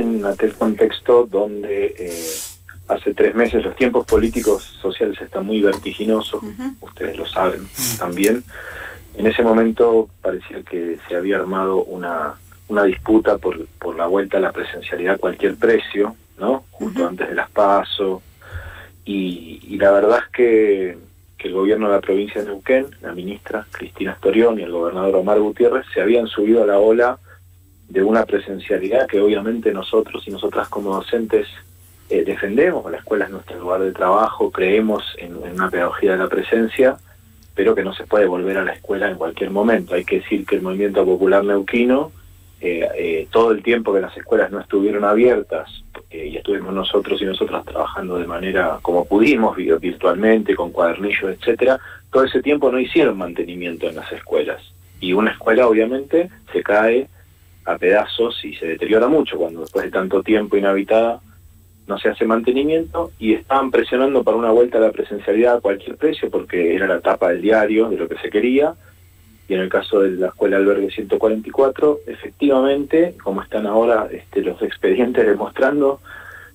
en aquel contexto donde eh, hace tres meses los tiempos políticos sociales están muy vertiginosos, ustedes lo saben también. En ese momento parecía que se había armado una, una disputa por, por la vuelta a la presencialidad a cualquier precio, ¿no? Justo antes de las PASO. Y, y la verdad es que, que el gobierno de la provincia de Neuquén, la ministra Cristina Storión y el gobernador Omar Gutiérrez se habían subido a la ola de una presencialidad que obviamente nosotros y nosotras como docentes eh, defendemos, la escuela es nuestro lugar de trabajo, creemos en, una pedagogía de la presencia, pero que no se puede volver a la escuela en cualquier momento. Hay que decir que el movimiento popular neuquino, eh, eh, todo el tiempo que las escuelas no estuvieron abiertas y estuvimos nosotros y nosotras trabajando de manera como pudimos, virtualmente, con cuadernillos, etcétera, todo ese tiempo no hicieron mantenimiento en las escuelas. Y una escuela obviamente se cae a pedazos y se deteriora mucho cuando después de tanto tiempo inhabitada no se hace mantenimiento y estaban presionando para una vuelta a la presencialidad a cualquier precio porque era la tapa del diario de lo que se quería. Y en el caso de la escuela albergue 144 efectivamente como están ahora este, los expedientes demostrando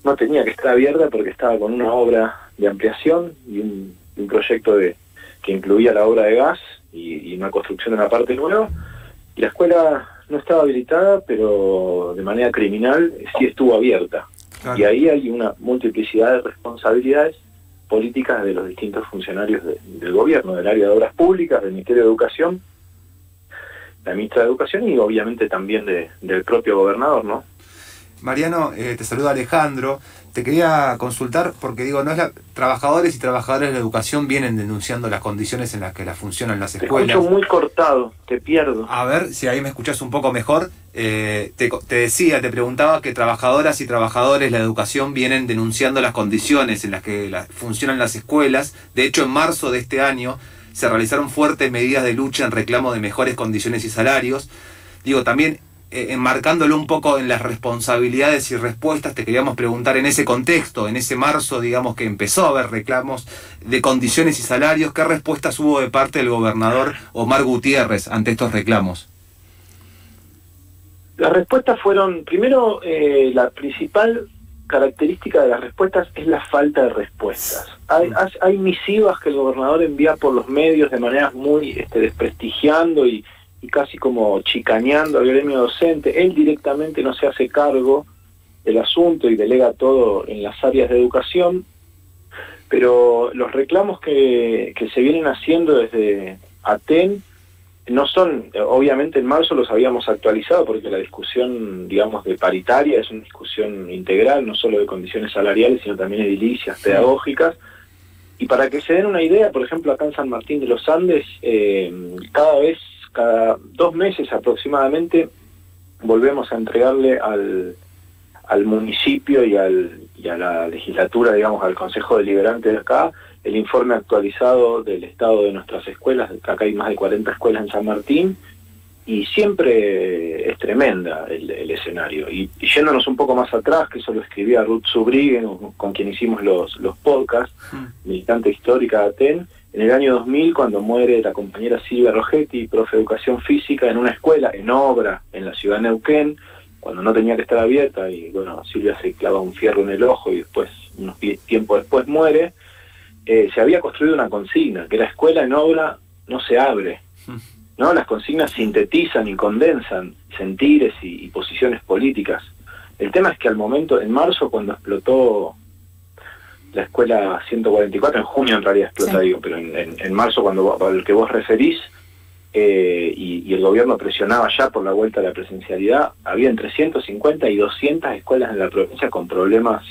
no tenía que estar abierta porque estaba con una obra de ampliación y un, proyecto de que incluía la obra de gas y, y una construcción en la parte nueva. Y la escuela no estaba habilitada, pero de manera criminal sí estuvo abierta. Y ahí hay una multiplicidad de responsabilidades políticas de los distintos funcionarios del gobierno, del área de obras públicas, del Ministerio de Educación, la ministra de Educación y obviamente también del propio gobernador, ¿no? Mariano, eh, te saluda Alejandro. Te quería consultar porque digo, no es la, trabajadores y trabajadoras de la educación vienen denunciando las condiciones en las que las funcionan las escuelas. Te escucho muy cortado, te pierdo. A ver si ahí me escuchas un poco mejor. Eh, te, decía, te preguntaba que trabajadoras y trabajadores de la educación vienen denunciando las condiciones en las que funcionan las escuelas. De hecho, en marzo de este año se realizaron fuertes medidas de lucha en reclamo de mejores condiciones y salarios. Digo, también eh, enmarcándolo un poco en las responsabilidades y respuestas, te queríamos preguntar en ese contexto, en ese marzo, digamos, que empezó a haber reclamos de condiciones y salarios, ¿qué respuestas hubo de parte del gobernador Omar Gutiérrez ante estos reclamos? Las respuestas fueron, primero, eh, la principal característica de las respuestas es la falta de respuestas. Hay, mm. hay misivas que el gobernador envía por los medios de manera muy este, desprestigiando y, y casi como chicaneando al gremio docente. Él directamente no se hace cargo del asunto y delega todo en las áreas de educación, pero los reclamos que, que se vienen haciendo desde ATEN no son, obviamente en marzo los habíamos actualizado porque la discusión, digamos, de paritaria es una discusión integral, no solo de condiciones salariales, sino también edilicias, pedagógicas. Y para que se den una idea, por ejemplo, acá en San Martín de los Andes, eh, cada vez cada dos meses aproximadamente volvemos a entregarle al, al municipio y, al, y a la legislatura, digamos, al Consejo Deliberante de acá, el informe actualizado del estado de nuestras escuelas, acá hay más de 40 escuelas en San Martín, y siempre es tremenda el, escenario. Y, yéndonos un poco más atrás, que eso lo escribía Ruth Subriguen, con quien hicimos los, los podcasts, mm. militante histórica de Aten, en el año 2000, cuando muere la compañera Silvia Rogetti, profe de educación física, en una escuela, en obra, en la ciudad de Neuquén, cuando no tenía que estar abierta, y bueno, Silvia se clava un fierro en el ojo y después, unos tiempo después muere, eh, se había construido una consigna, que la escuela en obra no se abre. ¿no? Las consignas sintetizan y condensan sentires y posiciones políticas. El tema es que al momento, en marzo, cuando explotó la escuela 144, en junio en realidad explota, digo, pero en, marzo cuando al que vos referís, eh, y, el gobierno presionaba ya por la vuelta a la presencialidad, había entre 150 y 200 escuelas en la provincia con problemas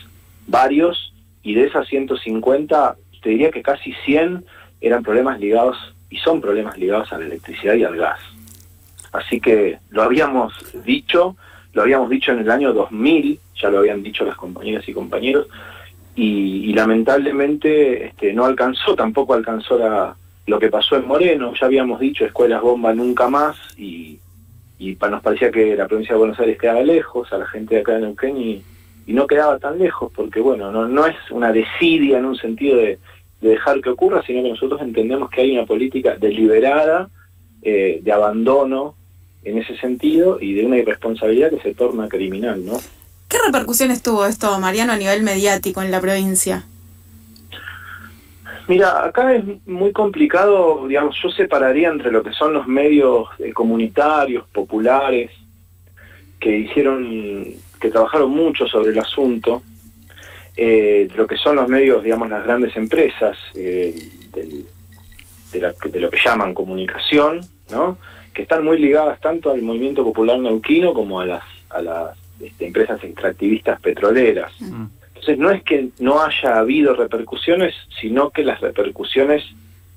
varios, y de esas 150, te diría que casi 100 eran problemas ligados, y son problemas ligados a la electricidad y al gas. Así que lo habíamos dicho, lo habíamos dicho en el año 2000, ya lo habían dicho las compañeras y compañeros, y, lamentablemente este, no alcanzó, tampoco alcanzó lo que pasó en Moreno, ya habíamos dicho escuelas bomba nunca más y, y nos parecía que la provincia de Buenos Aires quedaba lejos, a la gente de acá de Neuquén y, y no quedaba tan lejos, porque bueno, no, no es una desidia en un sentido de, dejar que ocurra, sino que nosotros entendemos que hay una política deliberada eh, de abandono en ese sentido y de una irresponsabilidad que se torna criminal, ¿no? ¿Qué repercusiones tuvo esto, Mariano, a nivel mediático en la provincia? Mira, acá es muy complicado, digamos, yo separaría entre lo que son los medios eh, comunitarios, populares, que hicieron, que trabajaron mucho sobre el asunto, eh, lo que son los medios, digamos, las grandes empresas eh, de, lo que llaman comunicación, ¿no? que están muy ligadas tanto al movimiento popular neuquino como a las, a las este, empresas extractivistas petroleras. Mm. Entonces no es que no haya habido repercusiones, sino que las repercusiones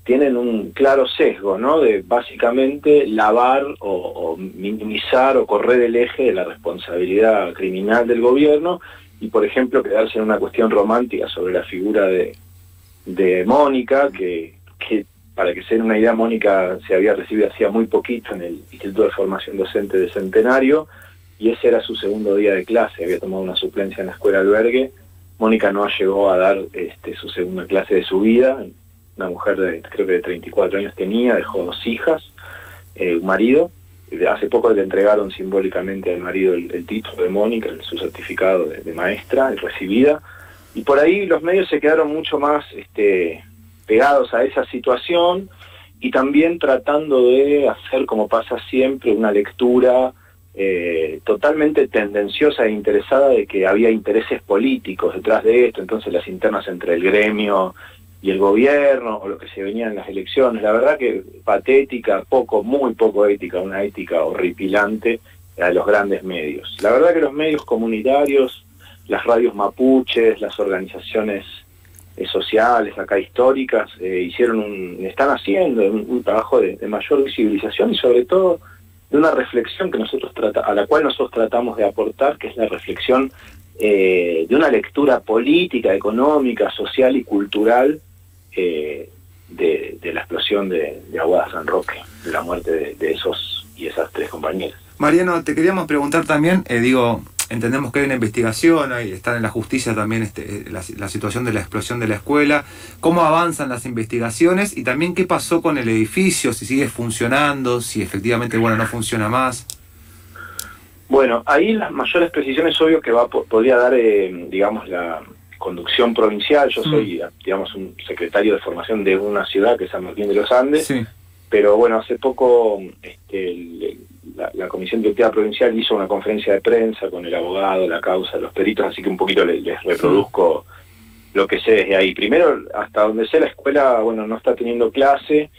tienen un claro sesgo, ¿no? De básicamente lavar o, minimizar o correr el eje de la responsabilidad criminal del gobierno y, por ejemplo, quedarse en una cuestión romántica sobre la figura de, de Mónica, que, que para que se den una idea, Mónica se había recibido hacía muy poquito en el Instituto de Formación Docente de Centenario y ese era su segundo día de clase, había tomado una suplencia en la escuela albergue. Mónica no llegó a dar este, su segunda clase de su vida, una mujer de creo que de 34 años tenía, dejó dos hijas, eh, un marido, hace poco le entregaron simbólicamente al marido el, título de Mónica, su certificado de, maestra, recibida, y por ahí los medios se quedaron mucho más este, pegados a esa situación y también tratando de hacer, como pasa siempre, una lectura eh, totalmente tendenciosa e interesada de que había intereses políticos detrás de esto, entonces las internas entre el gremio y el gobierno, o lo que se venía en las elecciones, la verdad que patética, poco, muy poco ética, una ética horripilante a los grandes medios. La verdad que los medios comunitarios, las radios mapuches, las organizaciones eh, sociales, acá históricas, eh, hicieron un, están haciendo un, trabajo de mayor visibilización y sobre todo de una reflexión que nosotros trata, a la cual nosotros tratamos de aportar, que es la reflexión eh, de una lectura política, económica, social y cultural eh, de, la explosión de, Aguada San Roque, de la muerte de, de, esos y esas tres compañeras. Mariano, te queríamos preguntar también, eh, digo, entendemos que hay una investigación, hay, está en la justicia también este, la, situación de la explosión de la escuela, cómo avanzan las investigaciones y también qué pasó con el edificio, si sigue funcionando, si efectivamente bueno no funciona más. Bueno, ahí las mayores precisiones obvio que va podría dar, eh, digamos, la conducción provincial. Yo soy, mm. digamos, un secretario de formación de una ciudad que es San Martín de los Andes. Pero bueno, hace poco este, la, Comisión Directiva Provincial hizo una conferencia de prensa con el abogado, la causa, los peritos, así que un poquito les, reproduzco lo que sé desde ahí. Primero, hasta donde sé, la escuela, bueno, no está teniendo clase,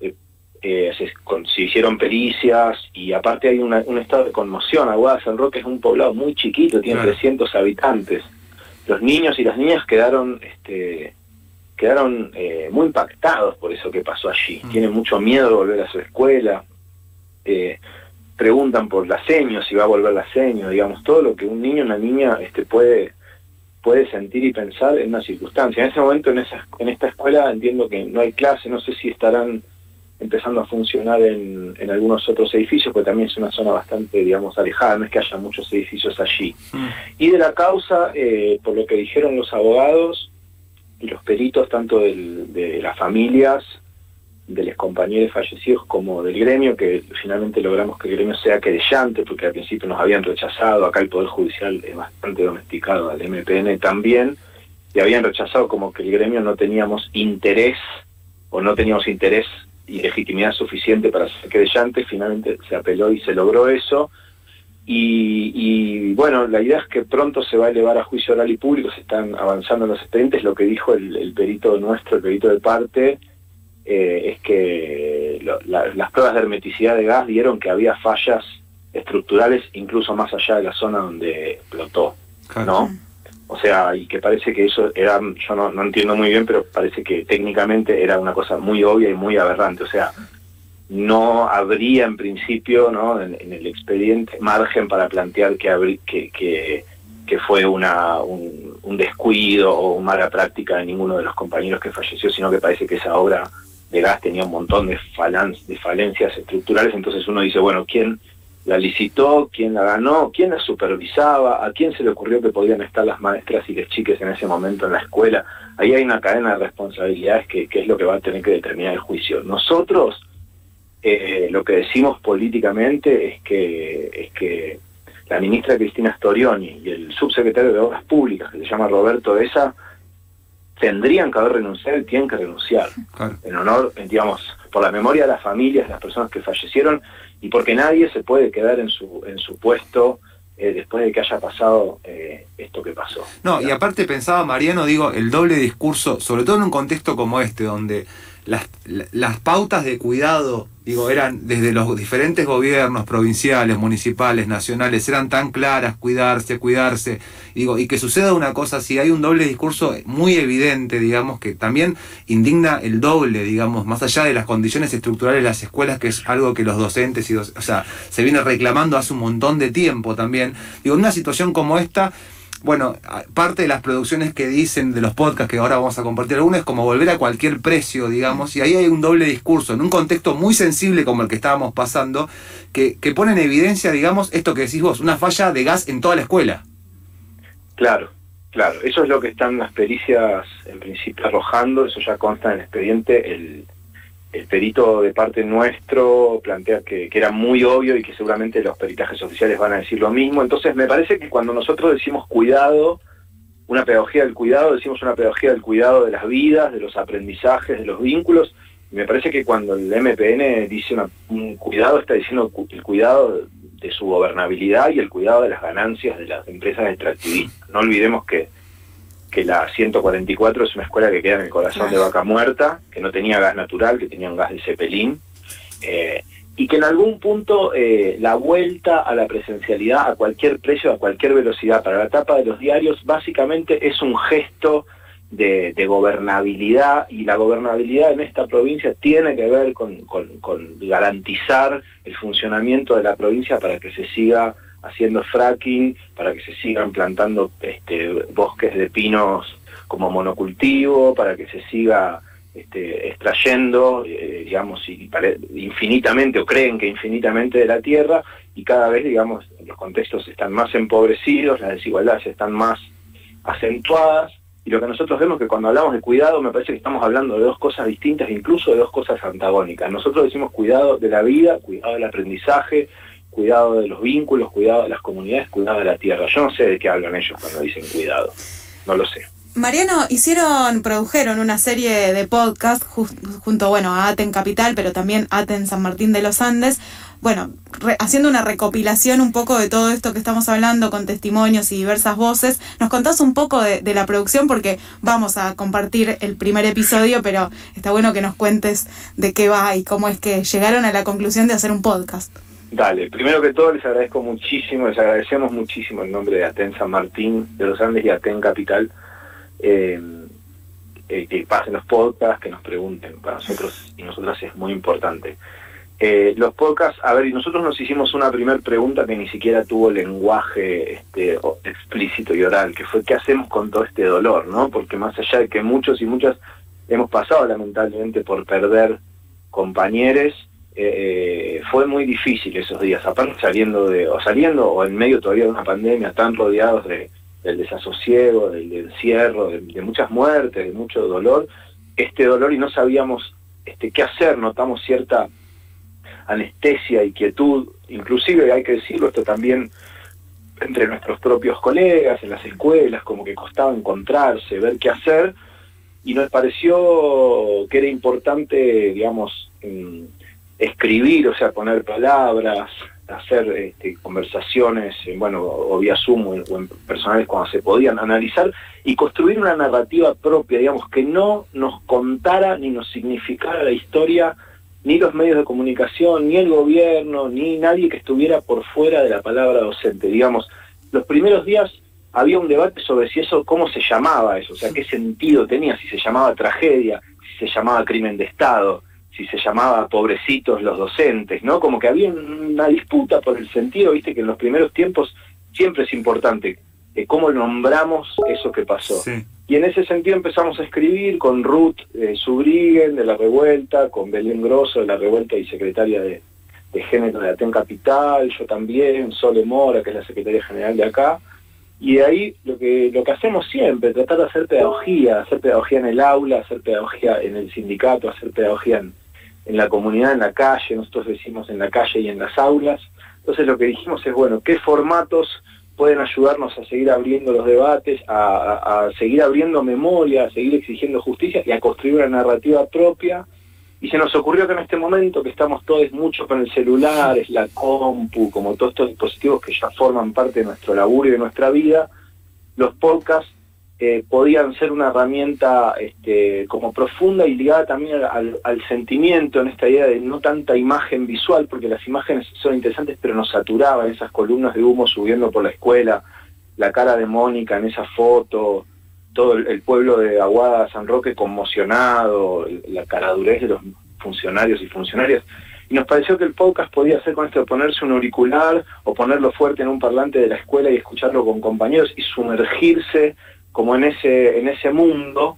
eh, eh, se, hicieron pericias y aparte hay un estado de conmoción. Aguada San Roque es un poblado muy chiquito, tiene 300 habitantes. Los niños y las niñas quedaron... este quedaron eh, muy impactados por eso que pasó allí. Mm. Tienen mucho miedo de volver a su escuela. Eh, preguntan por la seño, si va a volver la seño, digamos, todo lo que un niño o una niña este, puede, puede sentir y pensar en una circunstancia. En ese momento, en, esa, en esta escuela, entiendo que no hay clase, no sé si estarán empezando a funcionar en, en algunos otros edificios, porque también es una zona bastante, digamos, alejada, no es que haya muchos edificios allí. Mm. Y de la causa, eh, por lo que dijeron los abogados y los peritos, tanto de las familias de los compañeros fallecidos como del gremio, que finalmente logramos que el gremio sea querellante, porque al principio nos habían rechazado, acá el Poder Judicial es bastante domesticado, al MPN también, y habían rechazado como que el gremio no teníamos interés, o no teníamos interés y legitimidad suficiente para ser querellante, finalmente se apeló y se logró eso, y, bueno, la idea es que pronto se va a elevar a juicio oral y público, se están avanzando los expedientes, lo que dijo el perito nuestro, el perito de parte, eh, es que las pruebas de hermeticidad de gas dieron que había fallas estructurales incluso más allá de la zona donde explotó, ¿no? O sea, y que parece que eso era, yo no, no entiendo muy bien, pero parece que técnicamente era una cosa muy obvia y muy aberrante. O sea, no habría en principio, ¿no? En, el expediente margen para plantear que, que, que, que fue una, un, un, descuido o una mala práctica de ninguno de los compañeros que falleció, sino que parece que esa obra de gas tenía un montón de, de falencias estructurales, entonces uno dice, bueno, ¿quién la licitó? ¿Quién la ganó? ¿Quién la supervisaba? ¿A quién se le ocurrió que podían estar las maestras y las chiques en ese momento en la escuela? Ahí hay una cadena de responsabilidades que, es lo que va a tener que determinar el juicio. Nosotros eh, lo que decimos políticamente es que, es que la ministra Cristina Storioni y el subsecretario de Obras Públicas, que se llama Roberto Esa, tendrían que haber renunciado y tienen que renunciar. En honor, digamos, por la memoria de las familias, de las personas que fallecieron y porque nadie se puede quedar en su, en su puesto eh, después de que haya pasado eh, esto que pasó. No, y aparte pensaba Mariano, digo, el doble discurso, sobre todo en un contexto como este, donde las, las pautas de cuidado, digo, eran desde los diferentes gobiernos provinciales, municipales, nacionales, eran tan claras, cuidarse, cuidarse, digo, y que suceda una cosa así, hay un doble discurso muy evidente, digamos, que también indigna el doble, digamos, más allá de las condiciones estructurales de las escuelas, que es algo que los docentes, y o sea, se viene reclamando hace un montón de tiempo también, digo, en una situación como esta, bueno, parte de las producciones que dicen de los podcasts que ahora vamos a compartir algunos es como volver a cualquier precio, digamos, y ahí hay un doble discurso, en un contexto muy sensible como el que estábamos pasando, que, que pone en evidencia, digamos, esto que decís vos, una falla de gas en toda la escuela. Claro, claro, eso es lo que están las pericias en principio arrojando, eso ya consta en el expediente, el, el perito de parte nuestro plantea que, era muy obvio y que seguramente los peritajes oficiales van a decir lo mismo. Entonces me parece que cuando nosotros decimos cuidado, una pedagogía del cuidado, decimos una pedagogía del cuidado de las vidas, de los aprendizajes, de los vínculos, y me parece que cuando el MPN dice un cuidado, está diciendo el cuidado de su gobernabilidad y el cuidado de las ganancias de las empresas extractivistas. No olvidemos que que la 144 es una escuela que queda en el corazón de Vaca Muerta, que no tenía gas natural, que tenía un gas de cepelín, eh, y que en algún punto eh, la vuelta a la presencialidad a cualquier precio, a cualquier velocidad para la tapa de los diarios, básicamente es un gesto de, gobernabilidad, y la gobernabilidad en esta provincia tiene que ver con garantizar el funcionamiento de la provincia para que se siga haciendo fracking, para que se sigan plantando este, bosques de pinos como monocultivo, para que se siga este, extrayendo, eh, digamos, infinitamente, o creen que infinitamente de la tierra, y cada vez, digamos, los contextos están más empobrecidos, las desigualdades están más acentuadas, y lo que nosotros vemos es que cuando hablamos de cuidado, me parece que estamos hablando de dos cosas distintas, incluso de dos cosas antagónicas. Nosotros decimos cuidado de la vida, cuidado del aprendizaje, cuidado de los vínculos, cuidado de las comunidades, cuidado de la tierra. Yo no sé de qué hablan ellos cuando dicen cuidado, no lo sé. Mariano, hicieron, produjeron una serie de podcasts junto, bueno, a Aten Capital, pero también Aten San Martín de los Andes. Bueno, haciendo una recopilación un poco de todo esto que estamos hablando con testimonios y diversas voces. ¿Nos contás un poco de, de la producción? Porque vamos a compartir el primer episodio, pero está bueno que nos cuentes de qué va y cómo es que llegaron a la conclusión de hacer un podcast. Dale, primero que todo les agradezco muchísimo, les agradecemos muchísimo en nombre de Aten San Martín de los Andes y Aten Capital, eh, eh, que pasen los podcasts, que nos pregunten, para nosotros y nosotras es muy importante. Eh, los podcasts, a ver, y nosotros nos hicimos una primera pregunta que ni siquiera tuvo lenguaje este, explícito y oral, que fue ¿qué hacemos con todo este dolor? ¿no? Porque más allá de que muchos y muchas hemos pasado lamentablemente por perder compañeros, eh, fue muy difícil esos días, aparte saliendo de, o saliendo o en medio todavía de una pandemia, tan rodeados de, del desasosiego, del, encierro, de, muchas muertes, de mucho dolor, este dolor y no sabíamos este, qué hacer, notamos cierta anestesia y quietud, inclusive hay que decirlo esto también entre nuestros propios colegas, en las escuelas, como que costaba encontrarse, ver qué hacer, y nos pareció que era importante, digamos, escribir, o sea, poner palabras, hacer este, conversaciones, bueno, o vía Zoom o en, personales cuando se podían analizar y construir una narrativa propia, digamos, que no nos contara ni nos significara la historia ni los medios de comunicación, ni el gobierno, ni nadie que estuviera por fuera de la palabra docente. Digamos, los primeros días había un debate sobre si eso, cómo se llamaba eso, o sea, qué sentido tenía, si se llamaba tragedia, si se llamaba crimen de Estado, si se llamaba pobrecitos los docentes, ¿no? Como que había una disputa por el sentido, viste, que en los primeros tiempos siempre es importante eh, cómo nombramos eso que pasó. Y en ese sentido empezamos a escribir con Ruth eh, Subriguen de La Revuelta, con Belén Grosso de La Revuelta y secretaria de, de Género de Aten Capital, yo también, Sole Mora, que es la secretaria general de acá, y de ahí lo que, lo que hacemos siempre, tratar de hacer pedagogía, hacer pedagogía en el aula, hacer pedagogía en el sindicato, hacer pedagogía en, en la comunidad, en la calle, nosotros decimos en la calle y en las aulas, Entonces lo que dijimos es, bueno, ¿qué formatos pueden ayudarnos a seguir abriendo los debates, a, seguir abriendo memoria, a seguir exigiendo justicia y a construir una narrativa propia? Y se nos ocurrió que en este momento, que estamos todos mucho con el celular, es la compu, como todos estos dispositivos que ya forman parte de nuestro laburo y de nuestra vida, los podcasts eh, podían ser una herramienta este, como profunda y ligada también al, sentimiento, en esta idea de no tanta imagen visual, porque las imágenes son interesantes, pero nos saturaban esas columnas de humo subiendo por la escuela, la cara de Mónica en esa foto, todo el, pueblo de Aguada San Roque conmocionado, la caradurez de los funcionarios y funcionarias. Y nos pareció que el podcast podía hacer con esto, ponerse un auricular o ponerlo fuerte en un parlante de la escuela y escucharlo con compañeros y sumergirse como en ese, en ese mundo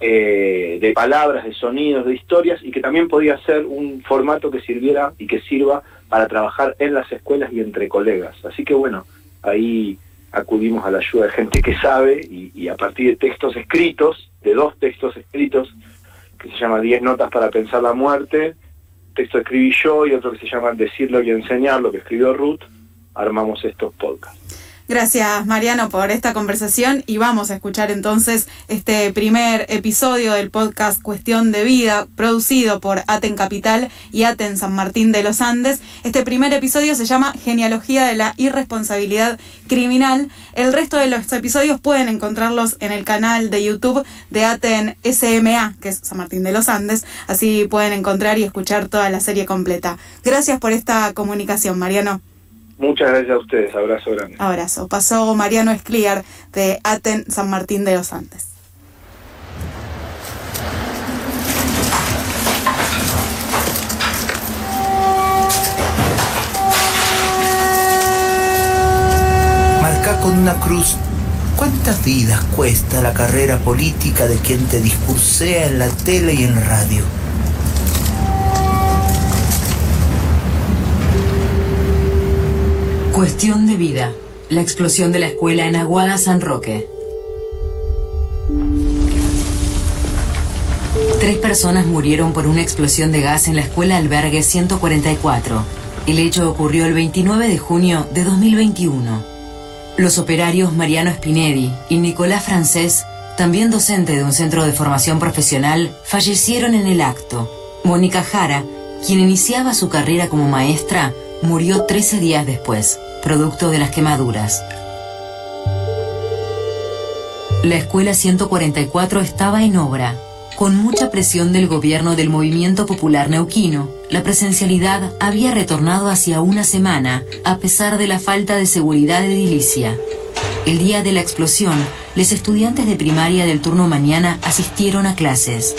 eh, de palabras, de sonidos, de historias, y que también podía ser un formato que sirviera y que sirva para trabajar en las escuelas y entre colegas. Así que bueno, ahí acudimos a la ayuda de gente que sabe y, a partir de textos escritos, de dos textos escritos, que se llama Diez notas para pensar la muerte, texto escribí yo y otro que se llama Decirlo y enseñarlo, que escribió Ruth, armamos estos podcasts. Gracias Mariano por esta conversación y vamos a escuchar entonces este primer episodio del podcast Cuestión de Vida producido por Aten Capital y Aten San Martín de los Andes. Este primer episodio se llama Genealogía de la Irresponsabilidad Criminal. El resto de los episodios pueden encontrarlos en el canal de YouTube de Aten SMA, que es San Martín de los Andes. Así pueden encontrar y escuchar toda la serie completa. Gracias por esta comunicación, Mariano. Muchas gracias a ustedes, abrazo grande. Abrazo. Pasó Mariano Escliar de Aten San Martín de los Andes. Marca con una cruz. ¿Cuántas vidas cuesta la carrera política de quien te discursea en la tele y en radio? Cuestión de vida. La explosión de la escuela en Aguada San Roque. Tres personas murieron por una explosión de gas en la escuela albergue 144. El hecho ocurrió el 29 de junio de 2021. Los operarios Mariano Spinelli y Nicolás Francés, también docente de un centro de formación profesional, fallecieron en el acto. Mónica Jara, quien iniciaba su carrera como maestra, murió 13 días después producto de las quemaduras. La escuela 144 estaba en obra. Con mucha presión del gobierno del Movimiento Popular Neuquino, la presencialidad había retornado hacia una semana, a pesar de la falta de seguridad edilicia. El día de la explosión, los estudiantes de primaria del turno mañana asistieron a clases.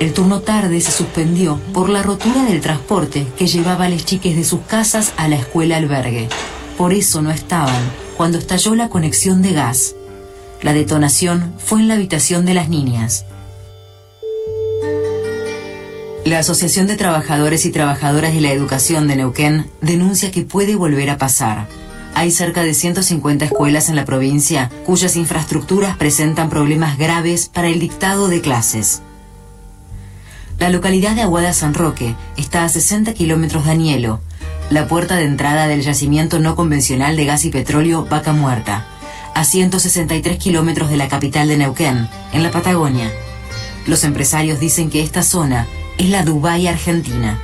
El turno tarde se suspendió por la rotura del transporte que llevaba a los chiques de sus casas a la escuela albergue. Por eso no estaban cuando estalló la conexión de gas. La detonación fue en la habitación de las niñas. La Asociación de Trabajadores y Trabajadoras de la Educación de Neuquén denuncia que puede volver a pasar. Hay cerca de 150 escuelas en la provincia cuyas infraestructuras presentan problemas graves para el dictado de clases. La localidad de Aguada San Roque está a 60 kilómetros de Anielo, la puerta de entrada del yacimiento no convencional de gas y petróleo Vaca Muerta, a 163 kilómetros de la capital de Neuquén, en la Patagonia. Los empresarios dicen que esta zona es la Dubái argentina.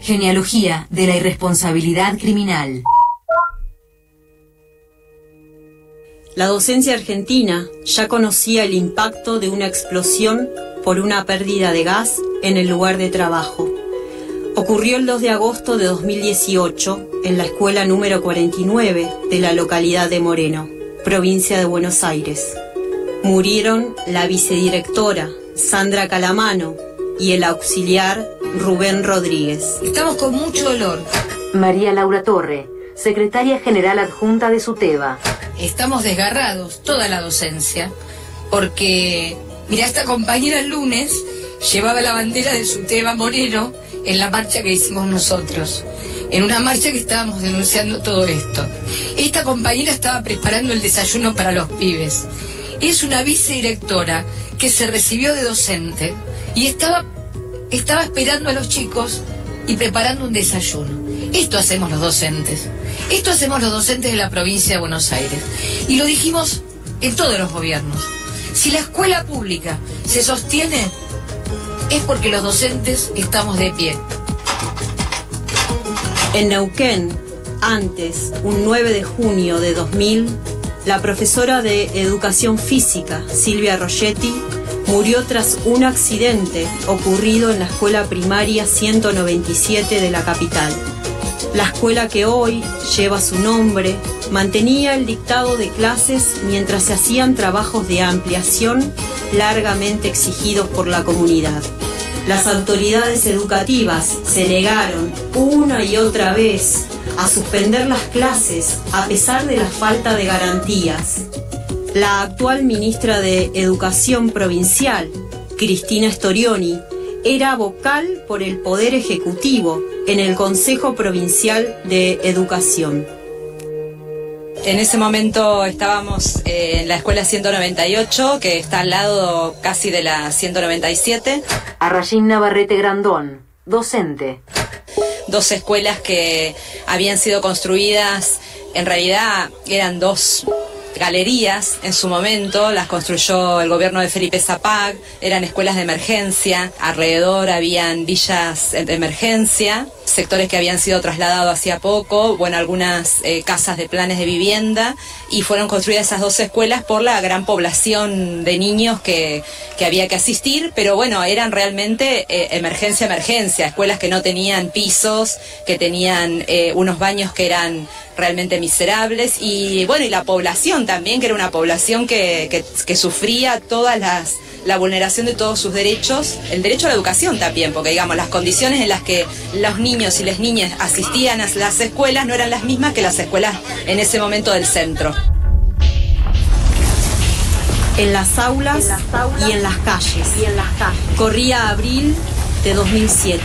Genealogía de la irresponsabilidad criminal. La docencia argentina ya conocía el impacto de una explosión por una pérdida de gas en el lugar de trabajo. Ocurrió el 2 de agosto de 2018 en la escuela número 49 de la localidad de Moreno, provincia de Buenos Aires. Murieron la vicedirectora Sandra Calamano y el auxiliar Rubén Rodríguez. Estamos con mucho dolor. María Laura Torre, secretaria general adjunta de SUTEBA. Estamos desgarrados, toda la docencia, porque Mira, esta compañera el lunes llevaba la bandera de su tema Moreno en la marcha que hicimos nosotros, en una marcha que estábamos denunciando todo esto. Esta compañera estaba preparando el desayuno para los pibes. Es una vicedirectora que se recibió de docente y estaba, estaba esperando a los chicos y preparando un desayuno. Esto hacemos los docentes. Esto hacemos los docentes de la provincia de Buenos Aires. Y lo dijimos en todos los gobiernos. Si la escuela pública se sostiene, es porque los docentes estamos de pie. En Neuquén, antes, un 9 de junio de 2000, la profesora de educación física, Silvia Rogetti, murió tras un accidente ocurrido en la escuela primaria 197 de la capital. La escuela que hoy lleva su nombre mantenía el dictado de clases mientras se hacían trabajos de ampliación largamente exigidos por la comunidad. Las autoridades educativas se negaron una y otra vez a suspender las clases a pesar de la falta de garantías. La actual ministra de Educación Provincial, Cristina Storioni, era vocal por el Poder Ejecutivo en el Consejo Provincial de Educación. En ese momento estábamos eh, en la escuela 198, que está al lado casi de la 197. Arrayín Navarrete Grandón, docente. Dos escuelas que habían sido construidas, en realidad eran dos galerías en su momento, las construyó el gobierno de Felipe Zapag, eran escuelas de emergencia, alrededor habían villas de emergencia, sectores que habían sido trasladados hacía poco, bueno, algunas eh, casas de planes de vivienda y fueron construidas esas dos escuelas por la gran población de niños que, que había que asistir, pero bueno, eran realmente eh, emergencia, emergencia, escuelas que no tenían pisos, que tenían eh, unos baños que eran realmente miserables y bueno, y la población también, que era una población que, que, que sufría todas las la vulneración de todos sus derechos, el derecho a la educación también, porque digamos, las condiciones en las que los niños y las niñas asistían a las escuelas no eran las mismas que las escuelas en ese momento del centro. En las aulas, y, en las calles. y en las. Corría abril de 2007.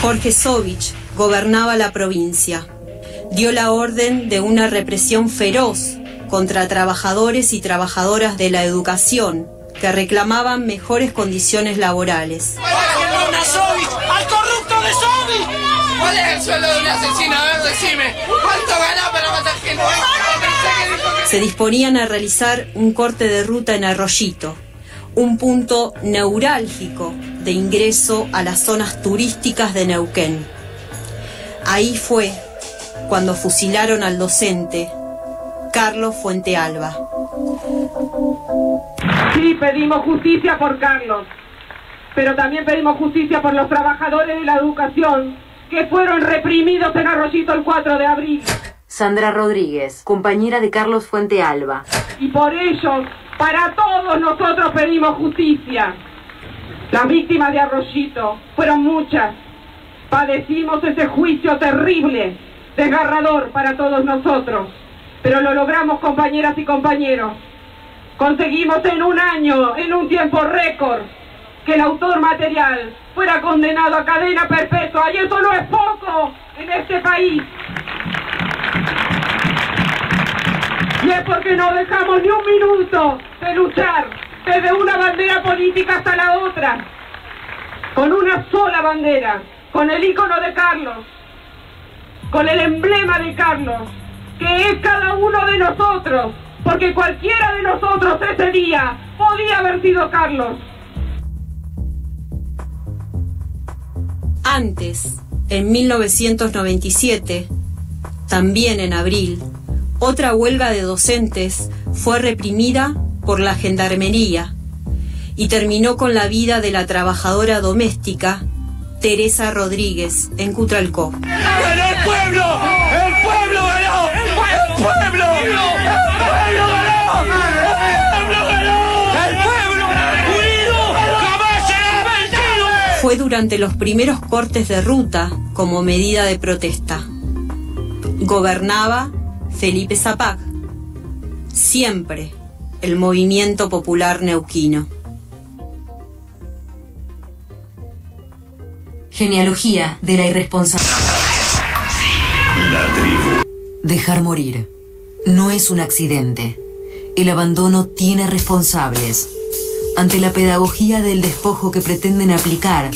Jorge Sovich gobernaba la provincia. Dio la orden de una represión feroz contra trabajadores y trabajadoras de la educación que reclamaban mejores condiciones laborales. ¿Cuál es el sueldo de un asesino? A ver, decime. ¿Cuánto ganó para matar gente? Se disponían a realizar un corte de ruta en Arroyito, un punto neurálgico de ingreso a las zonas turísticas de Neuquén. Ahí fue cuando fusilaron al docente Carlos Fuente Alba. Sí, pedimos justicia por Carlos, pero también pedimos justicia por los trabajadores de la educación que fueron reprimidos en Arroyito el 4 de abril. Sandra Rodríguez, compañera de Carlos Fuente Alba. Y por ellos, para todos nosotros pedimos justicia. Las víctimas de Arroyito fueron muchas. Padecimos ese juicio terrible, desgarrador para todos nosotros. Pero lo logramos, compañeras y compañeros. Conseguimos en un año, en un tiempo récord, que el autor material fuera condenado a cadena perpetua. Y eso no es poco en este país. Y es porque no dejamos ni un minuto de luchar desde una bandera política hasta la otra. Con una sola bandera, con el icono de Carlos, con el emblema de Carlos, que es cada uno de nosotros, porque cualquiera de nosotros ese día podía haber sido Carlos. Antes, en 1997, también en abril, otra huelga de docentes fue reprimida por la gendarmería y terminó con la vida de la trabajadora doméstica Teresa Rodríguez en Cutralcó. ¡Ganó el pueblo! ¡El pueblo Fue durante los primeros cortes de ruta como medida de protesta. Gobernaba Felipe Zapag. Siempre el movimiento popular neuquino. Genealogía de la irresponsabilidad. Dejar morir no es un accidente. El abandono tiene responsables. Ante la pedagogía del despojo que pretenden aplicar,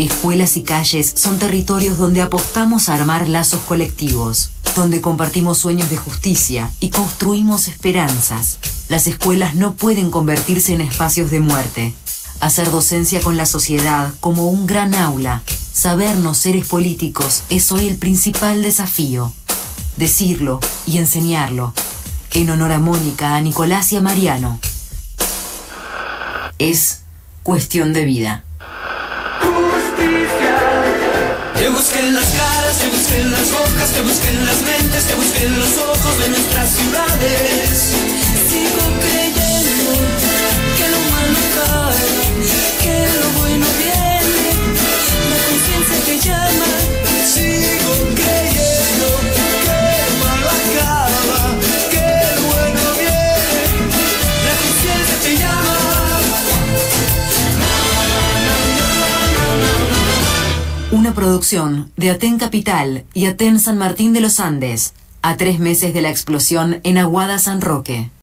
Escuelas y calles son territorios donde apostamos a armar lazos colectivos, donde compartimos sueños de justicia y construimos esperanzas. Las escuelas no pueden convertirse en espacios de muerte. Hacer docencia con la sociedad como un gran aula, sabernos seres políticos es hoy el principal desafío. Decirlo y enseñarlo. En honor a Mónica, a Nicolás y a Mariano. Es cuestión de vida. Te busquen las caras, te busquen las bocas, te busquen las mentes, te busquen los ojos de nuestras ciudades. Sigo creyendo que lo malo acaba, que lo bueno viene, la conciencia que llama. Sigo creyendo Producción de Aten Capital y Aten San Martín de los Andes, a tres meses de la explosión en Aguada San Roque.